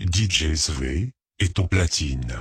DJ SV est au platine.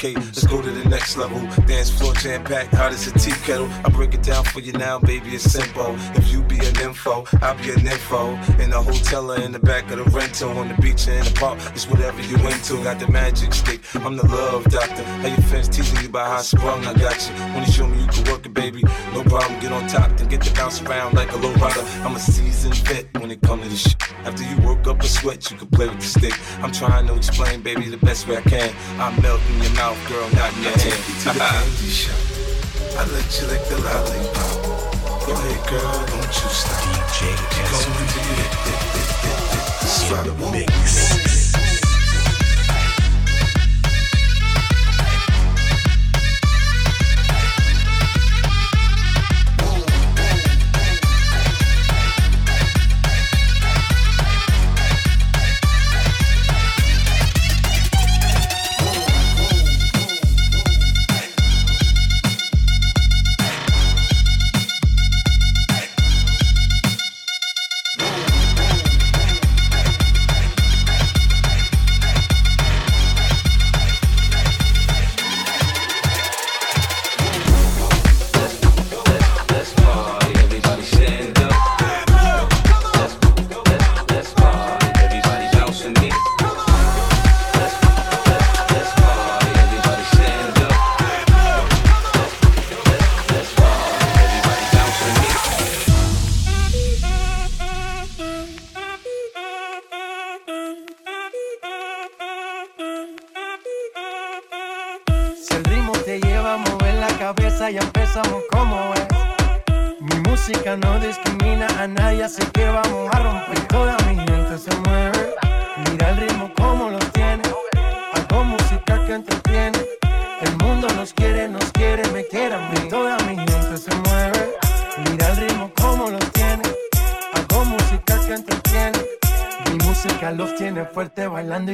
suffocate. Let's go to the next level. Dance floor jam packed, hot as a tea kettle. I break it down for you now, baby. It's simple. If you be an info, I'll be an info. In the hotel or in the back of the into. On the beach and the park, it's whatever you into. Got the magic stick, I'm the love doctor. How your fans teaching you about how sprung, I got you. When you show me you can work it, baby, no problem. Get on top, then get to bounce around like a low rider. I'm a seasoned vet when it comes to this shit. After you work up a sweat, you can play with the stick. I'm trying to explain, baby, the best way I can. I'm melting your mouth, girl, not in your I hand. Take you to the candy shop. I let you lick the lollipop. Go ahead, girl, don't you stop. DJ Keep. Strata Mix.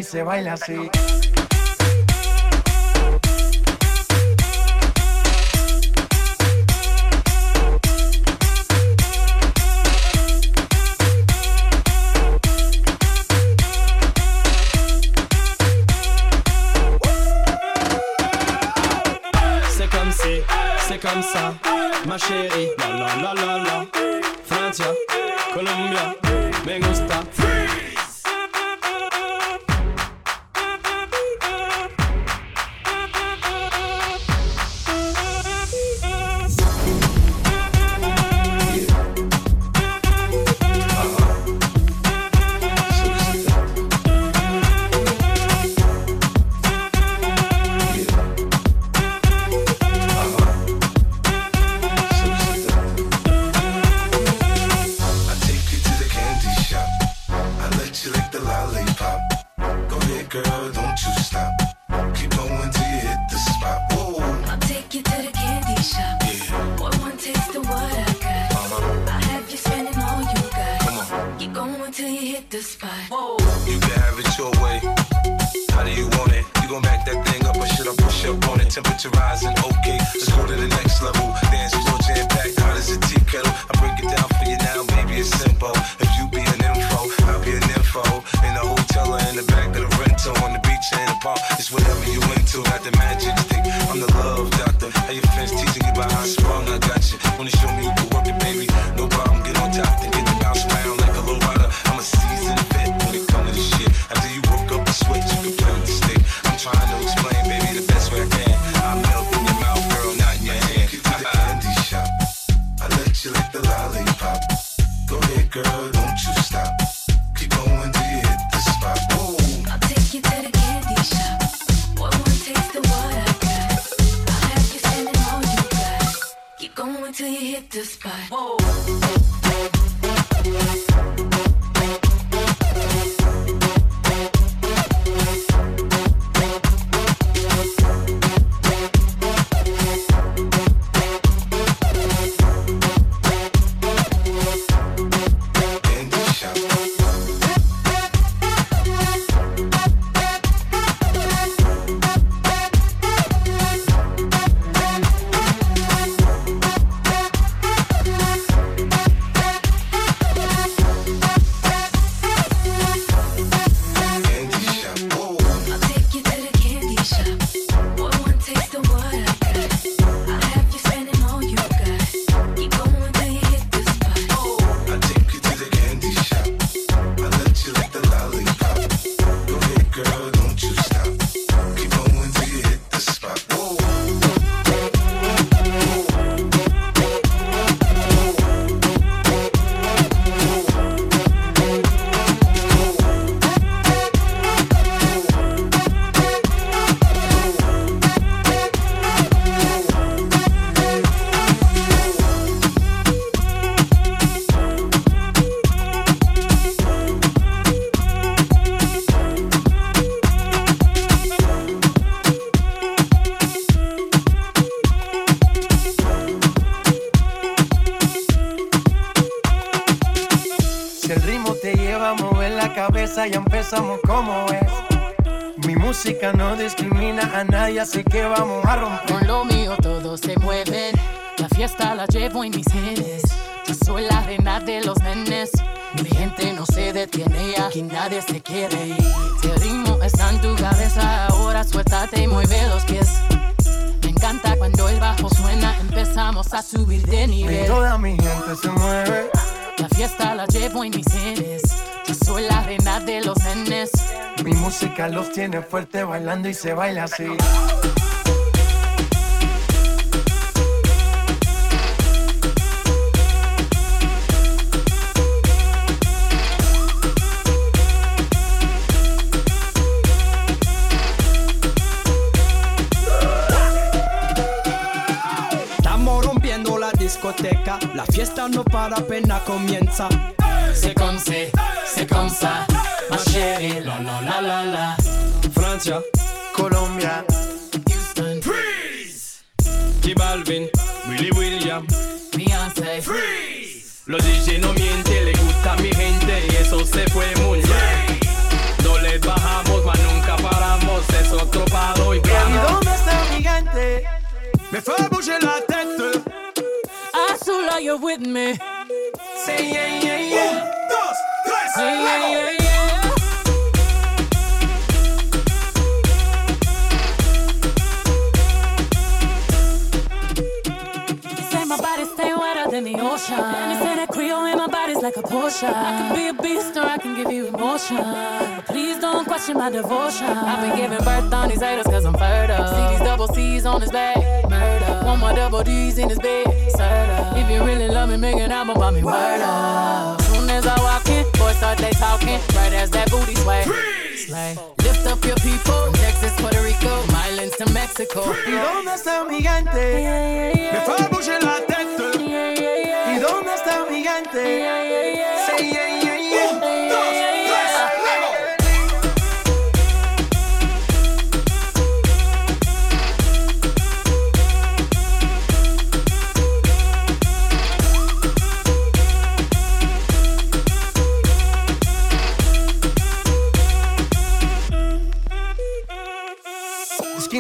se baila así. ya sé que vamos a romper. Con lo mío todos se mueven. La fiesta la llevo en mis genes. Yo soy la reina de los nenes. Mi gente no se detiene, aquí nadie se quiere ir. El ritmo está en tu cabeza, ahora suéltate y mueve los pies. Me encanta cuando el bajo suena, empezamos a subir de nivel. Y toda mi gente se mueve. La fiesta la llevo en mis genes. música los tiene fuerte bailando y se baila así. Estamos rompiendo La discoteca, la fiesta no para, pena comienza. Se conce. C'est, c'est comme ça, ma chérie, la la la la la. Francia, Colombia, Houston, Freeze. J Balvin, Willy William, Beyoncé, Freeze. Los DJ no mienten, le gusta a mi gente y eso se fue muy bien. No les bajamos, mas nunca paramos, es otro palo y ¿Y vamos. dónde está mi gente? Me fait bouger la tête. Azula, you're with me. Say yeah, yeah, yeah. In my body's like a Porsche. I can be a beast or I can give you emotion. But please don't question my devotion. I've been giving birth on these haters cause I'm fertile. See these double C's on his bed. If you really love me, make an album about me. Word up. Soon as I walk in, boys start they talking. Right as that booty sway. Slay. Lift up your people. From Texas, Puerto Rico, Islands to Mexico. ¿Y dónde está mi gente? Me fait bouger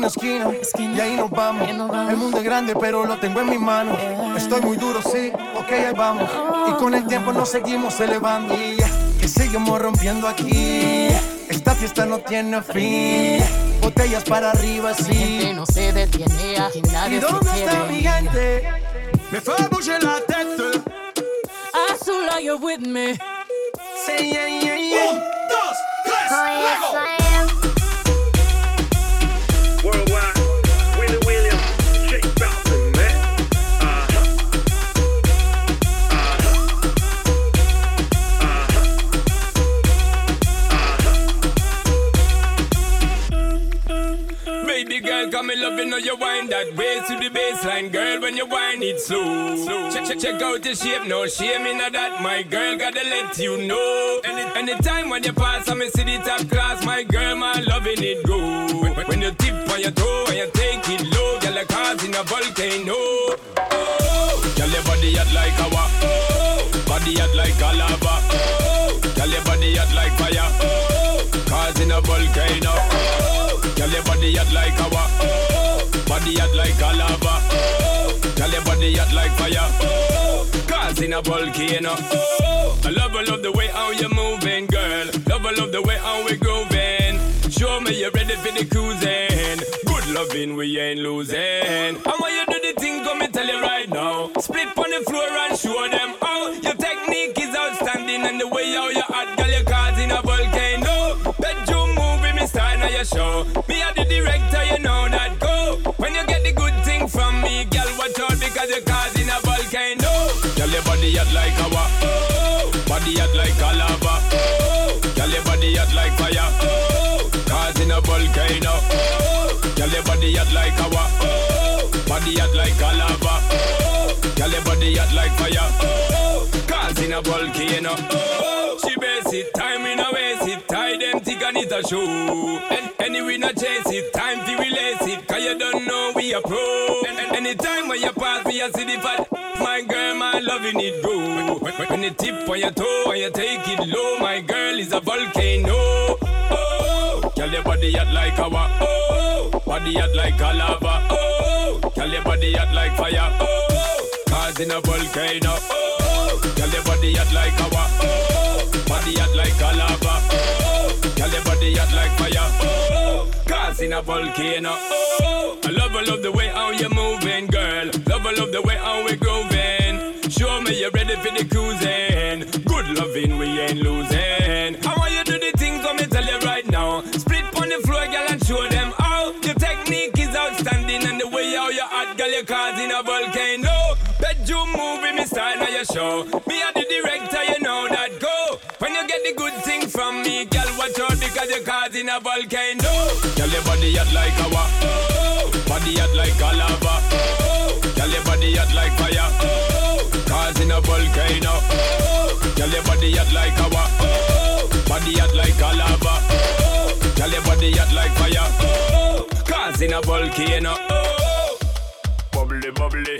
Esquina a esquina, y ahí nos vamos. El mundo es grande, pero lo tengo en mis manos. Estoy muy duro, sí, ok, ahí vamos. Y con el tiempo nos seguimos elevando. Y que seguimos rompiendo aquí. Esta fiesta no tiene fin. Botellas para arriba, Mi gente sí. no se detiene, aquí ¿Y se dónde está mi gente? Me fait bouger la tête. Azula, you're with me. Yeah, yeah, yeah. Worldwide, come in love, you know you wind that way to the baseline, girl. When you wind it slow, check check check out the shape, no shame in that. My girl, gotta let you know. Any anytime when you pass, I me see the top class. My girl, my loving it go. When, when- you tip on your toe and you take it low, girl, like causing a volcano. Oh, girl, your body hot like our, oh, body hot like a lava. Oh, girl, your body hot like fire. Oh, causing a volcano. Oh, girl, your body hot like our, oh, body hot like a lava. Oh, girl, your body hot like fire. Oh, causing a volcano. Oh, I love, I love the way how you're moving, girl. Love, I love the way how we're grooving. Show me you're ready for the cruising. Good loving, we ain't losing. And when you do the thing, come me tell you right now. Split on the floor and show them how your show. Me are the director, you know that go. When you get the good thing from me, girl, watch out because you're causing a volcano. Girl, your body hot like our, oh, body hot like a lava, oh, girl, your body hot like fire, oh, causing a volcano, oh, girl, your body hot like our, oh, body hot like a lava, oh, girl, your body hot like fire, oh, causing a volcano, oh, she base time in a waste it, a show, and anyway not chase it, time to release it, cause you don't know we a pro, and, and anytime when you pass me, I see the fat, my girl, my loving it go, when, you tip on your toe and you take it low, my girl is a volcano, oh, girl, your body hot like our, oh, body hot like a lava, oh, girl, your body hot like fire, oh, causing a volcano, oh, girl, your body hot like our, oh, body hot like a lava, girl, your body hot like fire, oh, causing a volcano, oh, I love, I love the way how you're moving, girl, love, I love the way how we're grooving, show me you're ready for the cruising, good loving, we ain't losing, I want you to do the thing, come and tell you right now, split on the floor, girl, and show them how, your technique is outstanding, and the way how you hot, girl, you're causing a volcano, bedroom movie, me style now your show, me out because you're causing a volcano, girl, your body hot like our, oh, body hot like a lava, oh, your body hot like fire. Oh, causing a volcano. Oh, your body hot like lava. Oh, body hot like a lava. Oh, your body hot like fire. Oh, causing a volcano. Bubbly, bubbly.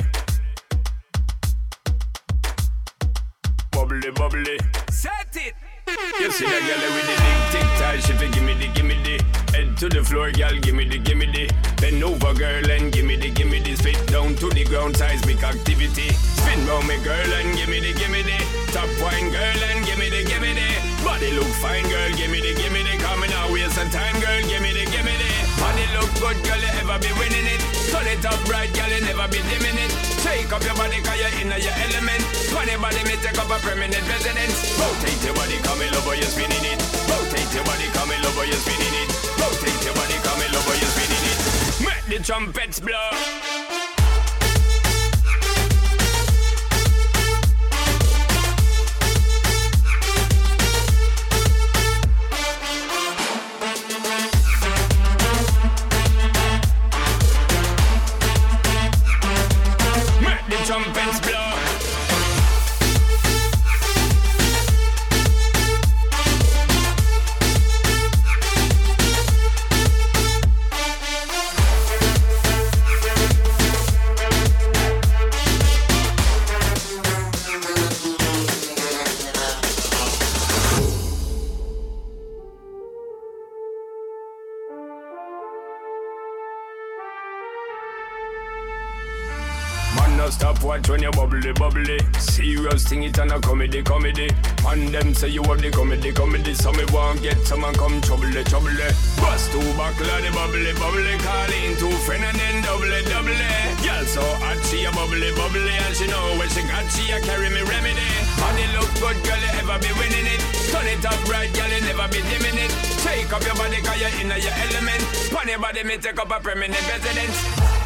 Bubbly, bubbly. Set it. You see that girl with the big tic tac, she fi gimme the gimme the. Head to the floor, girl, gimme the gimme the. Bend over, girl, and gimme the gimme the. Spit down to the ground, seismic activity. Spin round me, girl, and gimme the gimme the. Top wine, girl, and gimme the gimme the. Body look fine, girl, gimme the gimme the. Coming out, waste some time, girl, gimme the gimme the look good, girl, you ever be winning it. Turn it up right, girl, you never be dimming it. Take up your body, cause you're in your element. Funny body, me take up a permanent residence. Rotate your body, come in love, you're spinning it. Rotate your body, come in love, you're spinning it. Rotate your body, come in love, you're spinning it. Make the trumpets blow bubbly, bubbly. Serious thing, it and a comedy, comedy. And them say you have the comedy, comedy. So me want get some and come trouble, trouble. Bust two buckle the bubbly, bubbly. Call in two friend and then double, double. Girl so hot, she a bubbly, bubbly. And she know when she got, she a carry me remedy. Body look good, girl, you ever be winning it. Turn it up right, girl, you never be dimming it. Take up your body, cause you're in your element. Pon your body, me take up a permanent residence.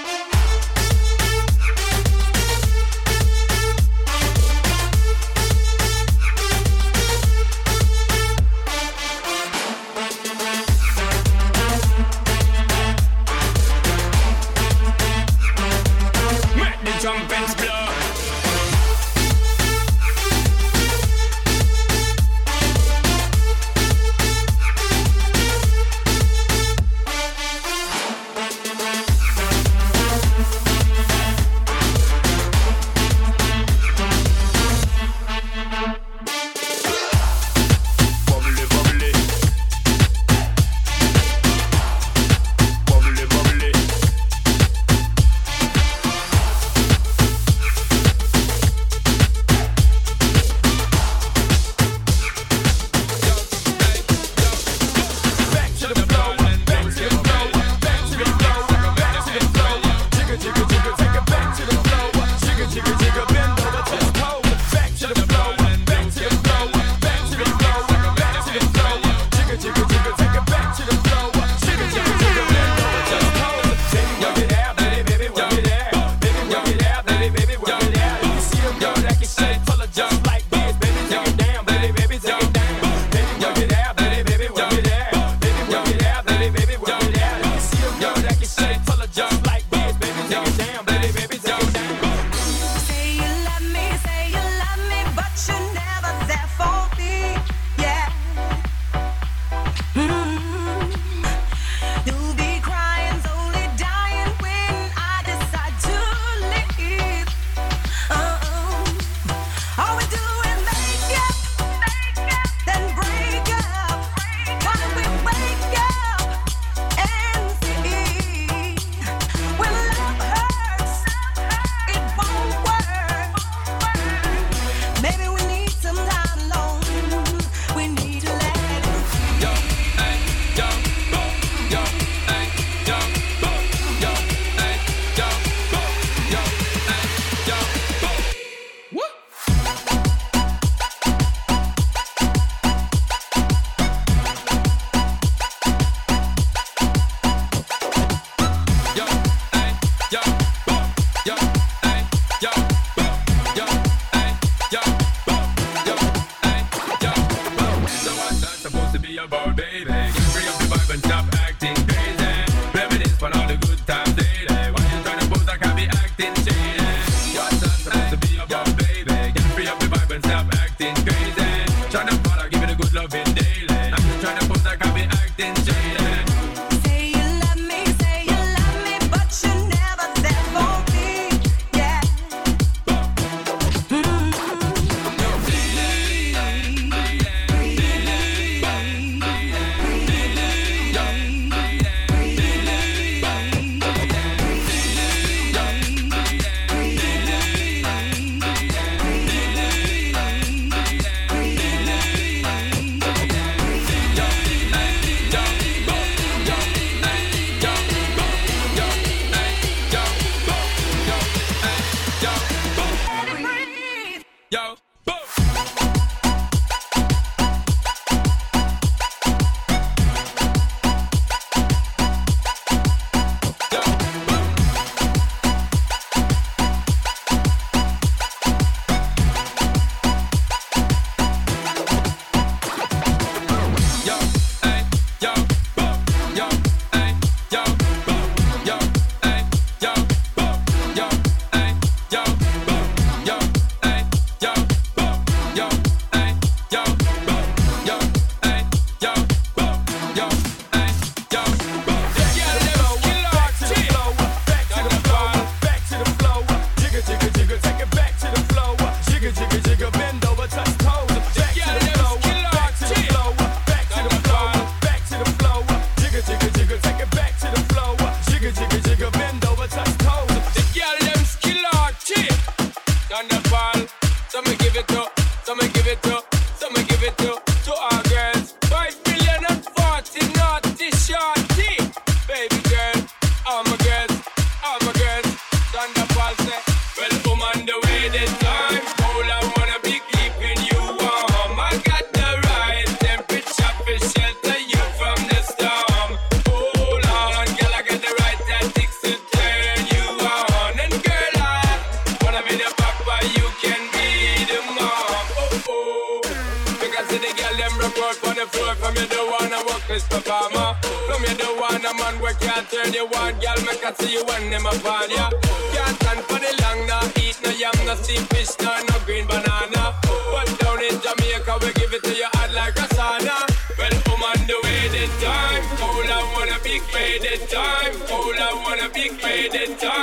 one I work this performer. From you the one a man where can't turn you on, girl, make I see you when them upon ya. Can't stand for the long, no eat no yam, no steamed fish, no no green banana. But down in Jamaica we give it to you hot like a sauna. Well, I'm on the way this time. All I wanna be paid this time. All I wanna be paid this time.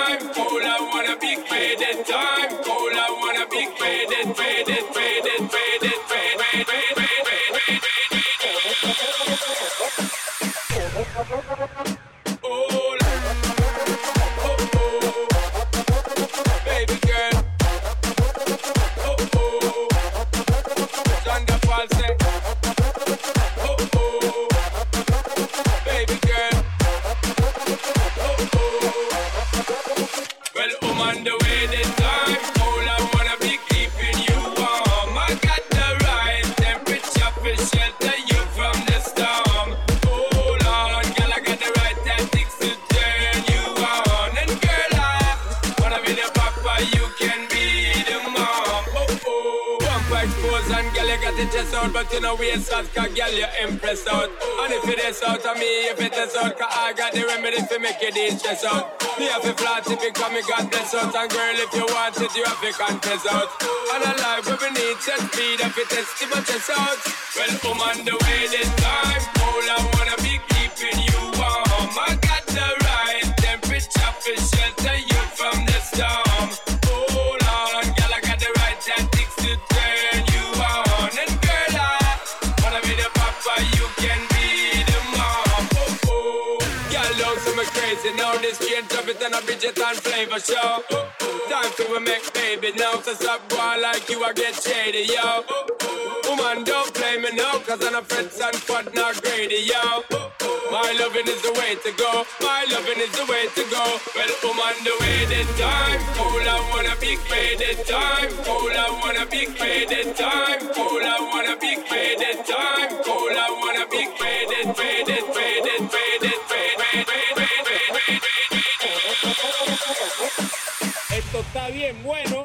You know waist out, cause girl, you impress out. And if it is out of me, if it is out, cause I got the remedy to make you de-stress out. Me have to flat if you come, me God bless out. And girl, if you want it, you have to confess out. And a life where we need set speed, if it is, keep my chest out. Well, I'm on the way this time. All I wanna be keeping you warm. I got the right temperature for shelter you from the storm. Change of it and a Bridget and flavor show. Time to make baby now, so stop going like you, I get shady, yo. Woman, don't play me now, cause I'm a friends and fun, not greedy, yo. My loving is the way to go, my loving is the way to go. Well, I'm the way this time. All I wanna be paid this time. All I wanna be paid this time. All I wanna bien bueno.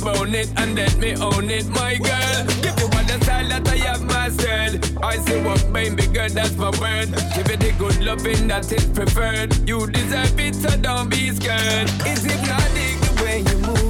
bone it and let me own it, my girl. Give you all the style that I have myself. I say what baby girl, that's my word. Give it the good loving that is preferred. You deserve it, so don't be scared. Is it not the way you move?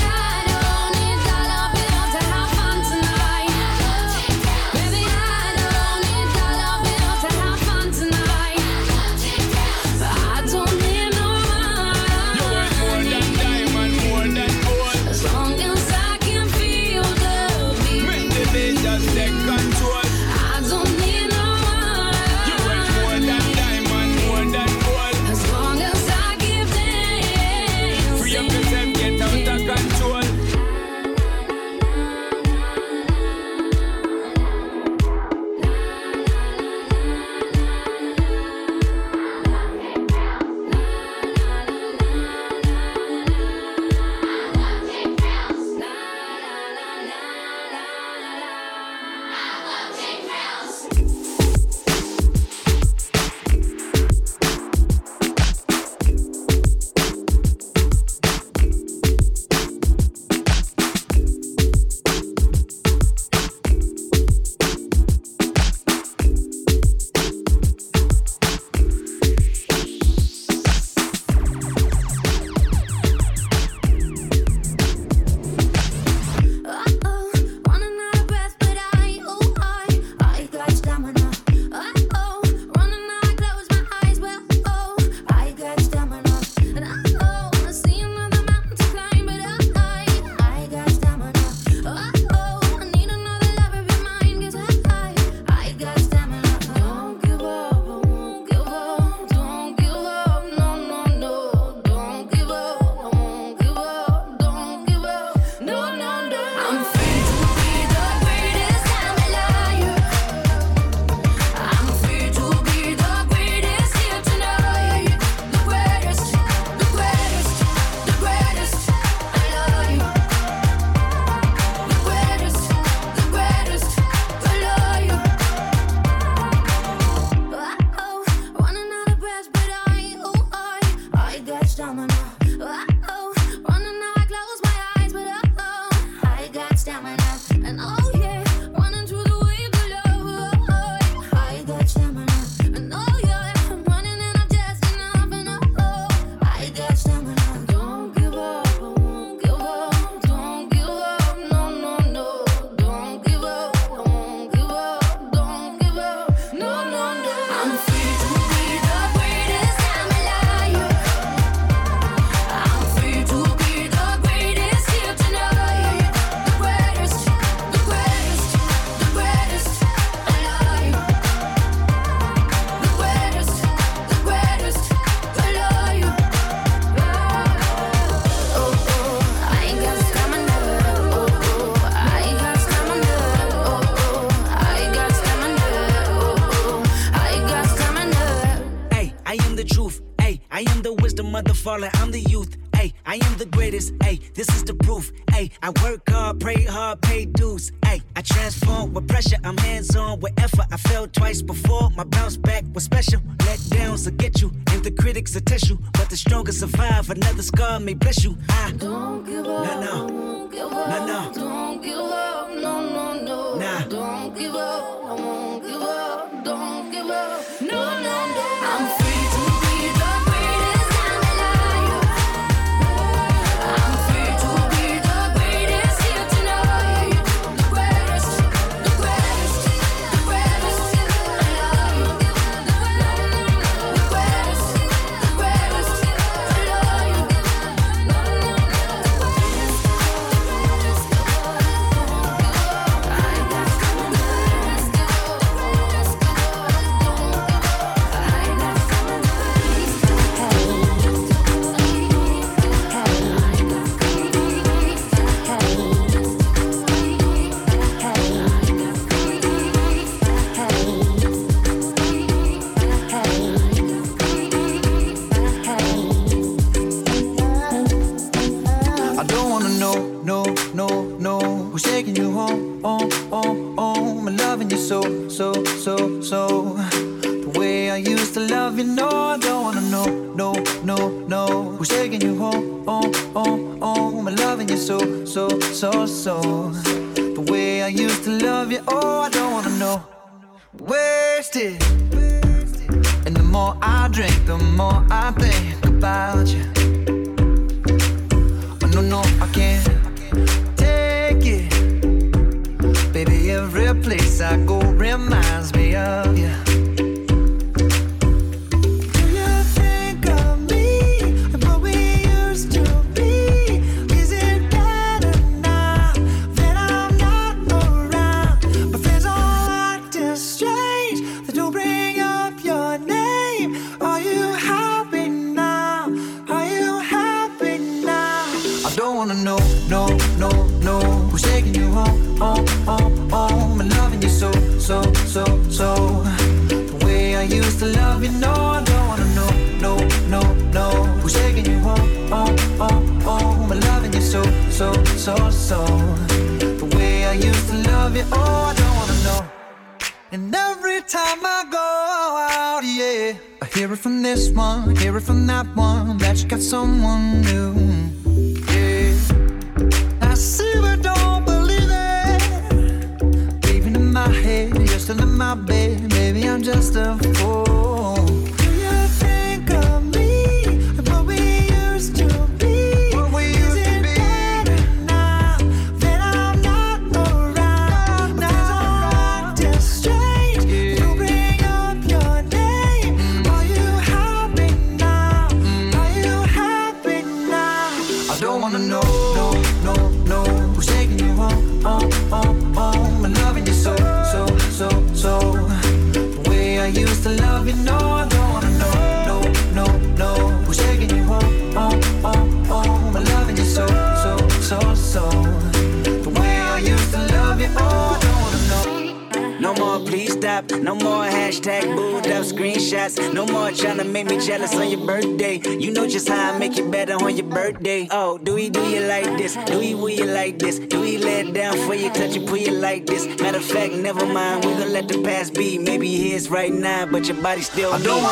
falling, I'm the youth. Hey, I am the greatest. Hey, this is the proof. Hey, I work but your body still I don't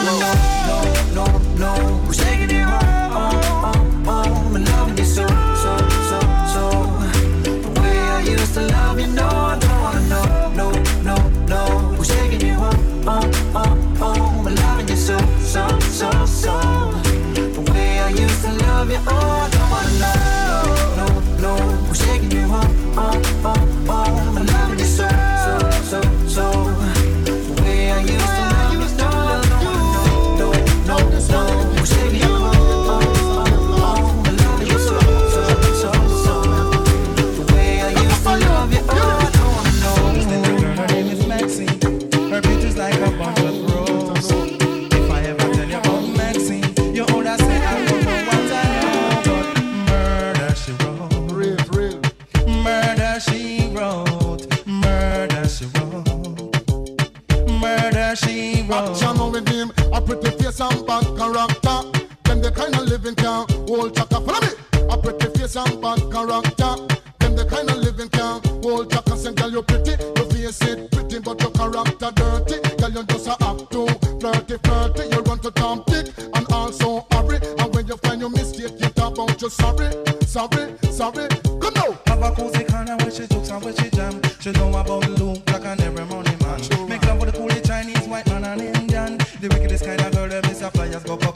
flyers go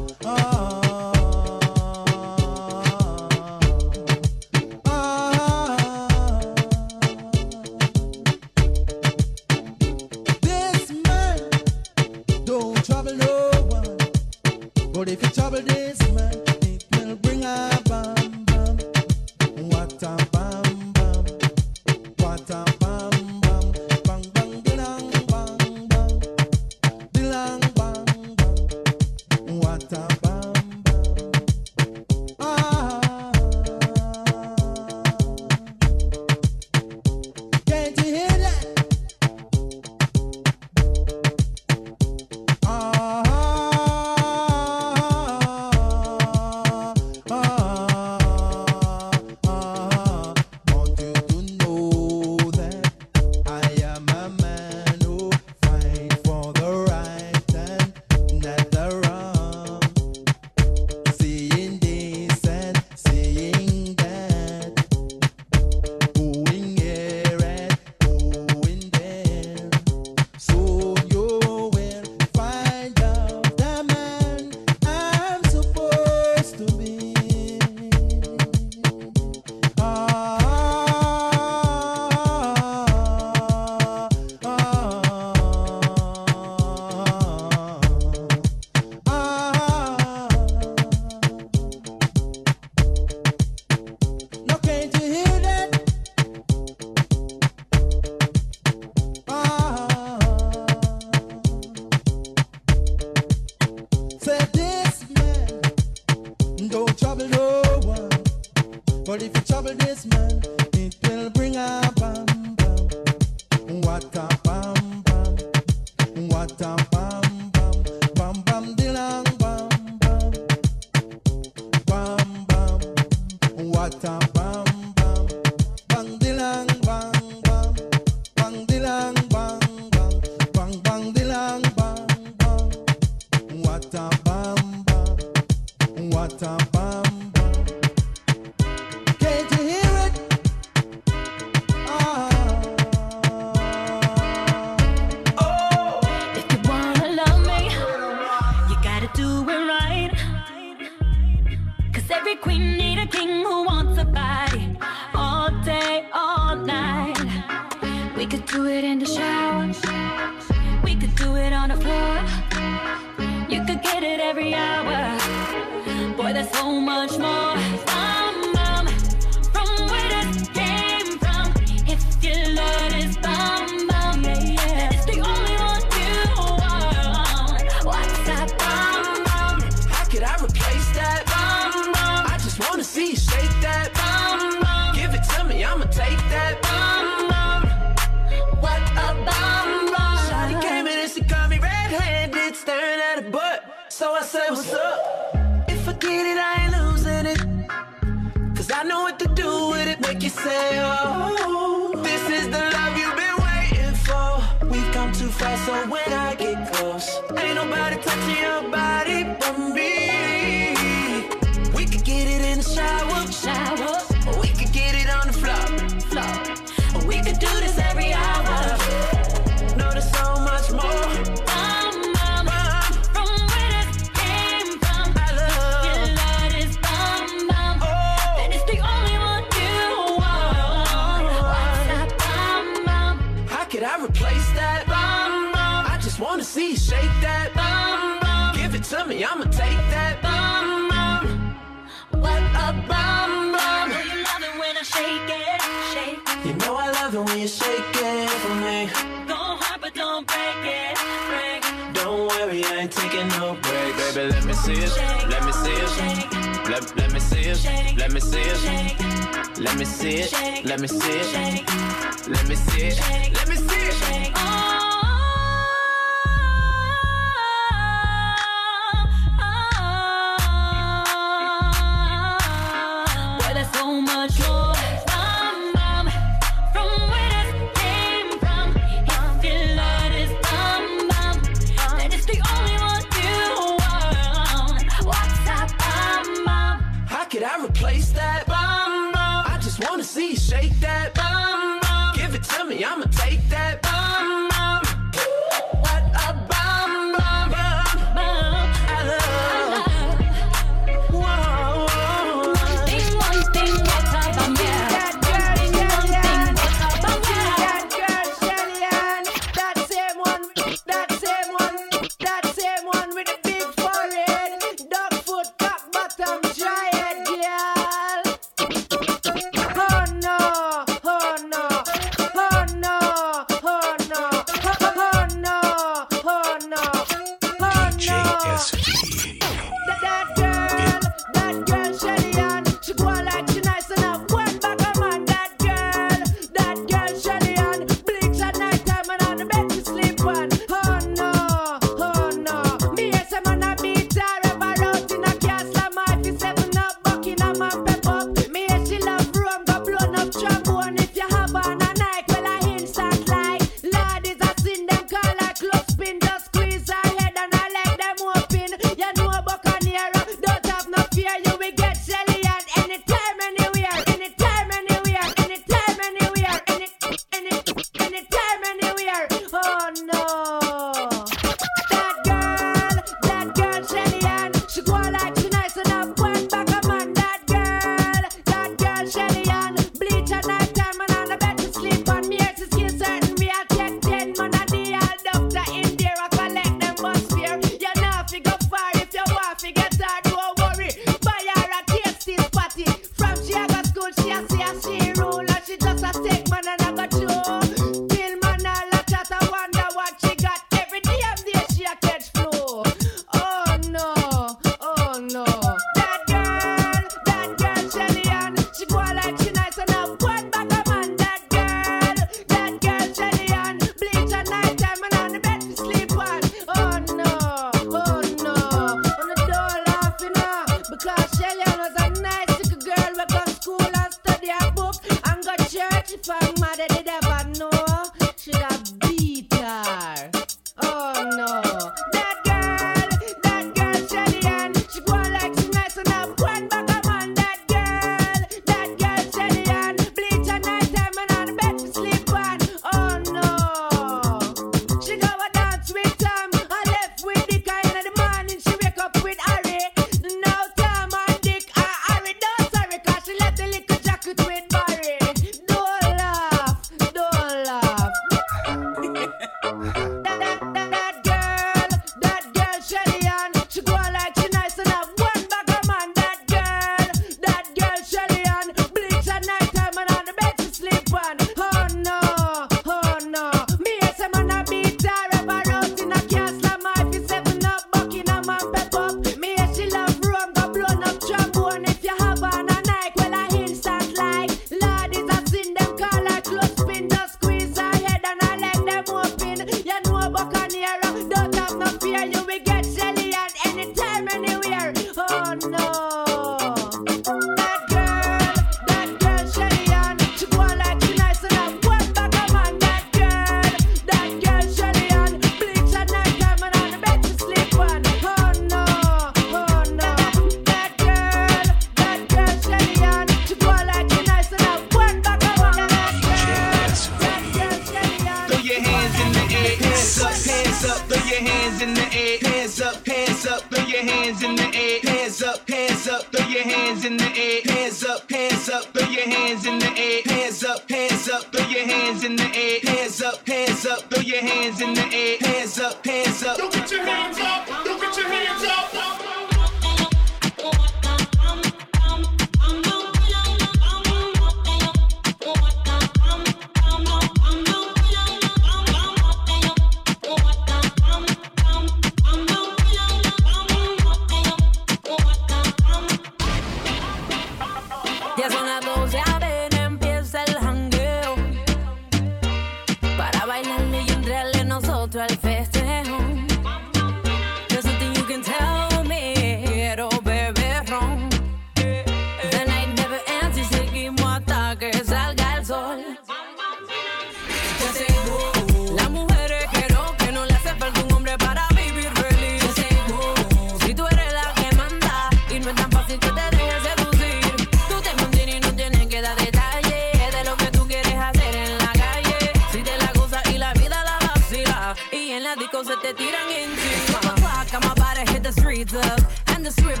and the strip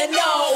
wanna know.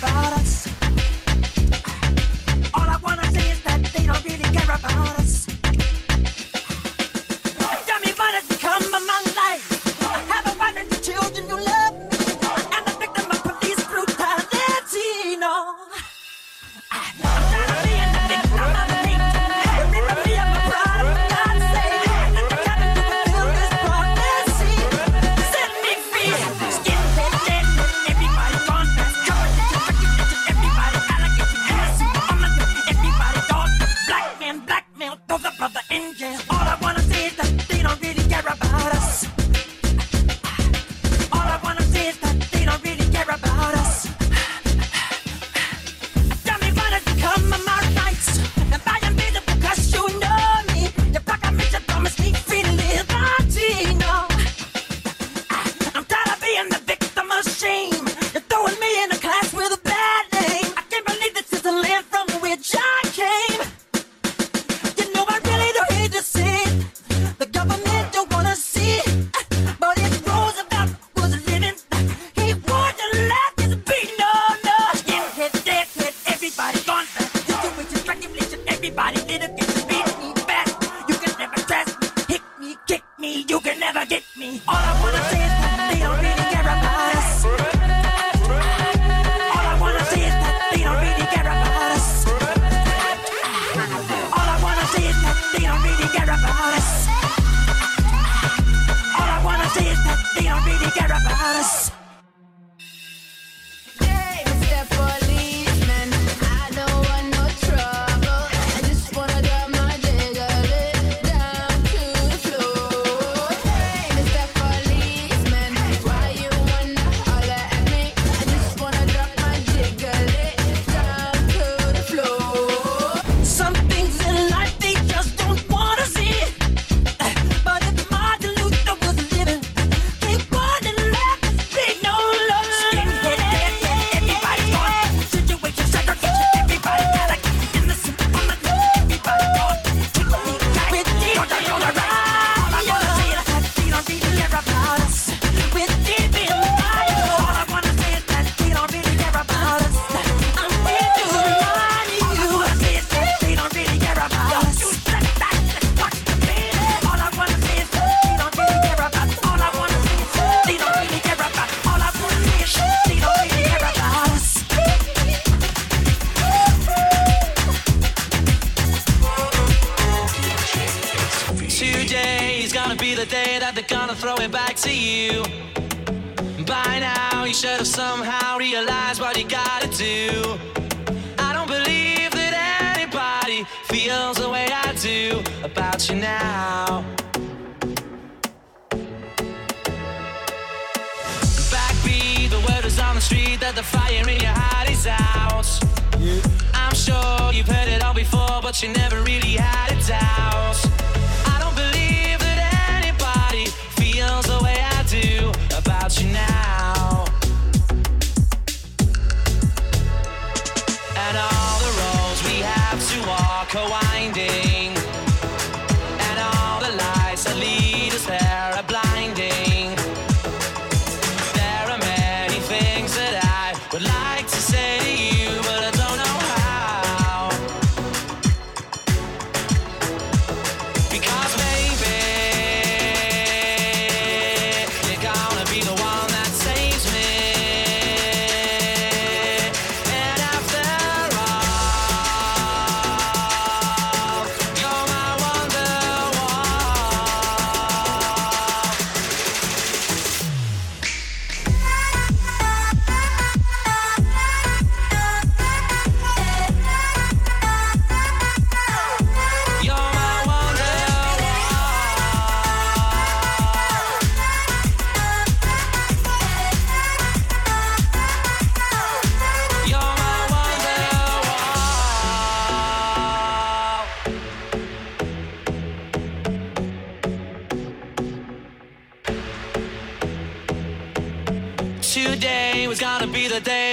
Bye.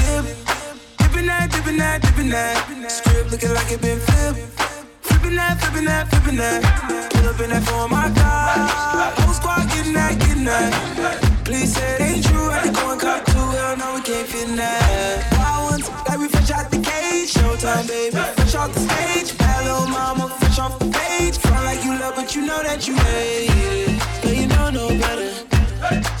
dip. Dipping that, dipping that, dipping that. Strip looking like it been flipped. Flipping that, flipping that, flipping that. Pull up in that for my God. Whole squad getting that, getting that. Please say it ain't true. I had to go and cop two. Hell no, we can't fit in that. Wild ones, like we fresh out the cage. Showtime, baby. Fresh off the stage. Bad little mama, fresh off the page. Front like you love, but you know that you hate it. But you know no better.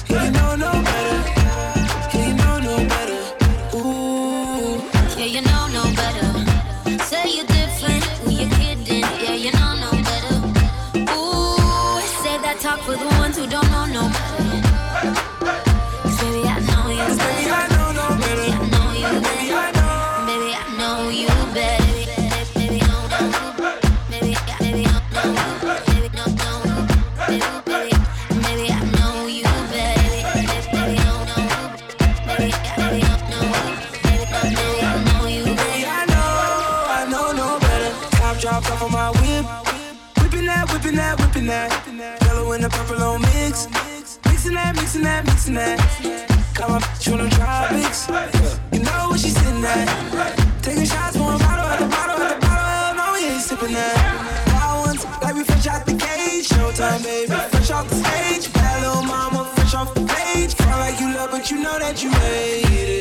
mixing that, mixing that. Got my bitch on the tropics. You know what she's sitting that. Taking shots, pouring bottle at the bottle at the bottle. No, we ain't sipping that. Now once, like we fresh out the cage. Showtime, baby, fresh off the stage. Bad little mama, fresh off the page. Feel like you love, but you know that you made it.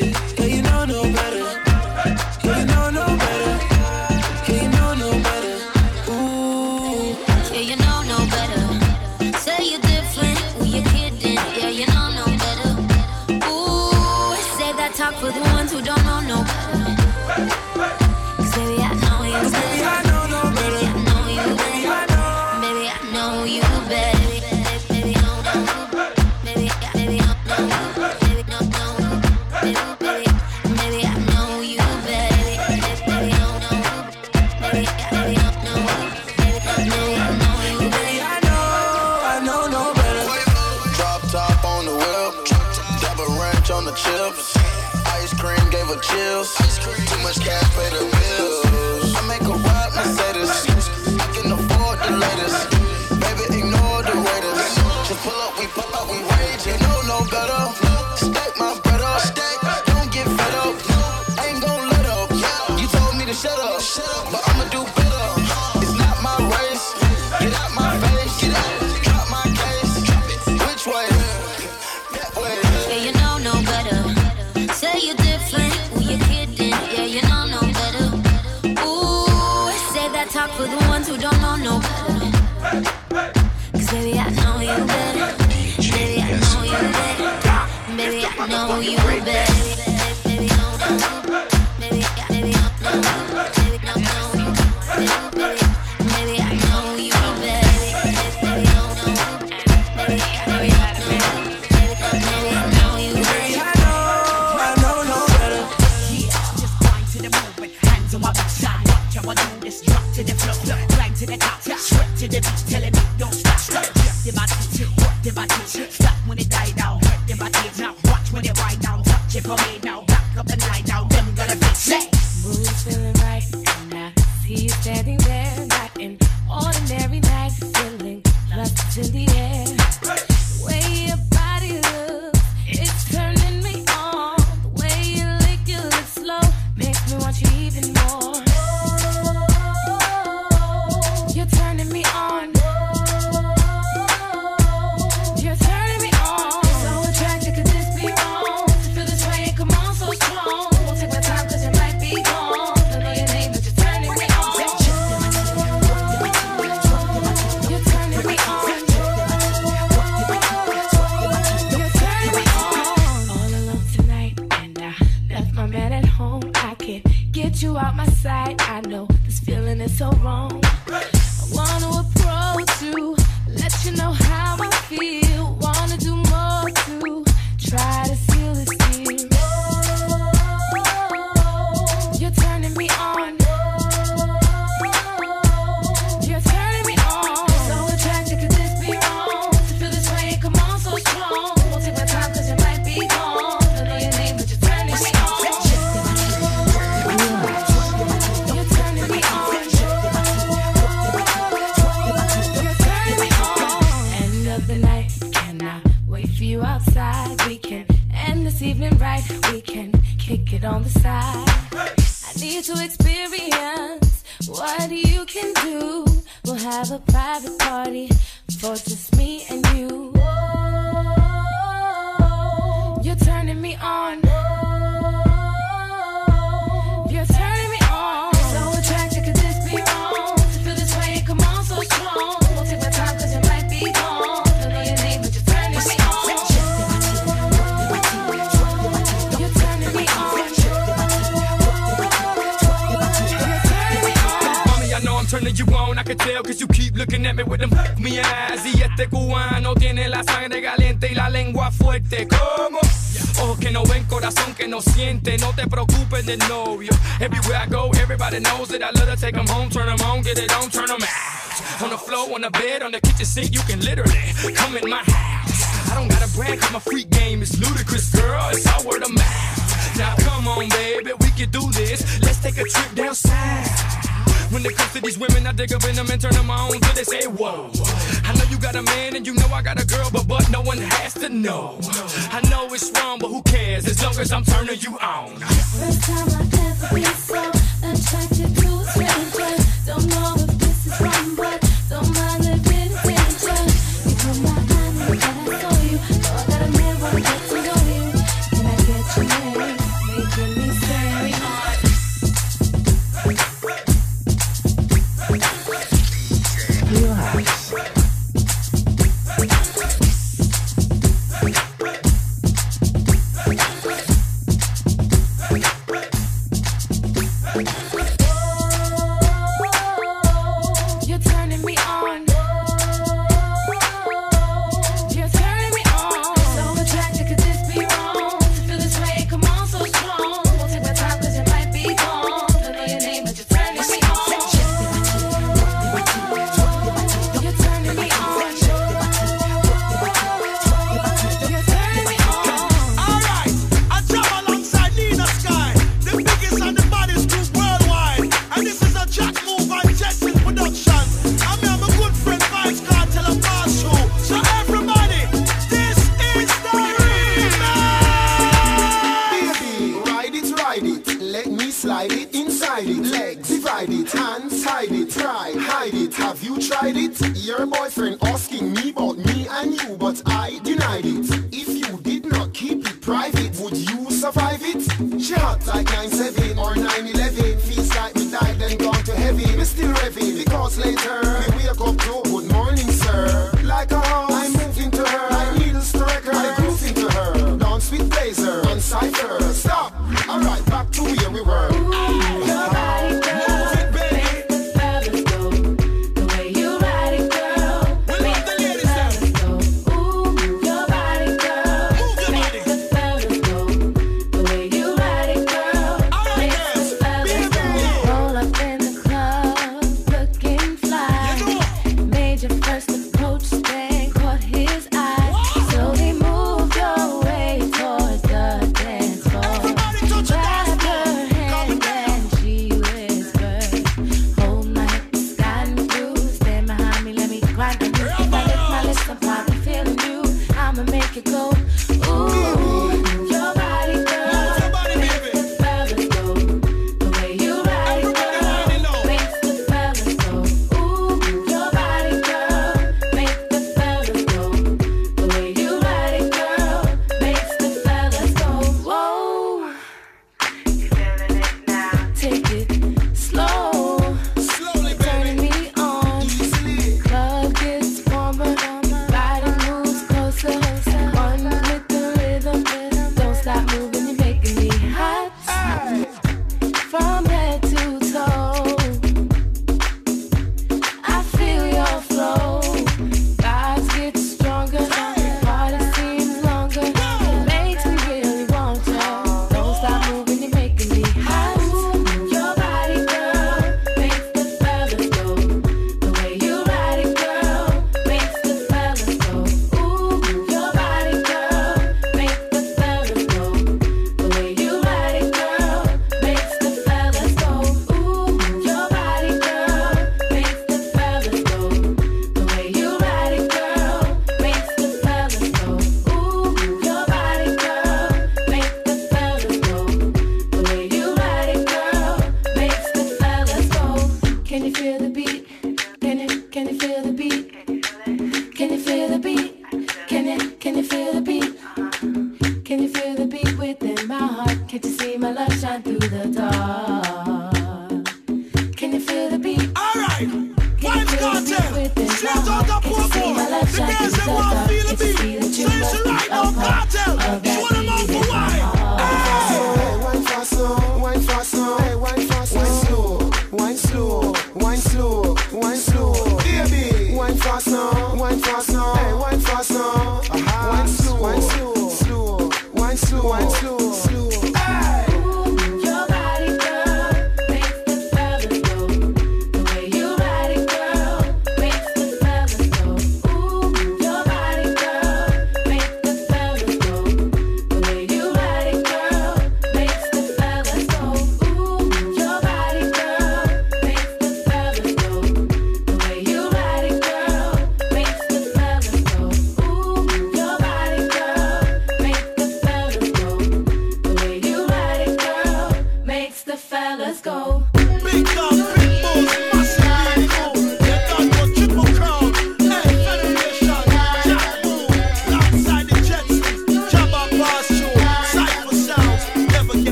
to know you. Everywhere I go, everybody knows it. I love to take them home, turn them on, get it on, turn them out. On the floor, on the bed, on the kitchen sink, you can literally come in my house. I don't got a brag, cause my freak game is ludicrous, girl. It's all word of mouth. Now come on, baby, we can do this. Let's take a trip down south. When it comes to these women, I dig up in them and turn them on till they say, whoa got a man and you know I got a girl, but but no one has to know. I know it's wrong, but who cares? As long as I'm turning you on. First time I ever been so attracted.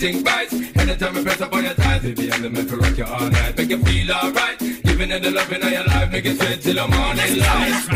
thing right. Anytime I press up on your thighs, baby, I'll make you rock you all night. Make you feel alright. Giving it the love in your life, make you sweat till the morning light.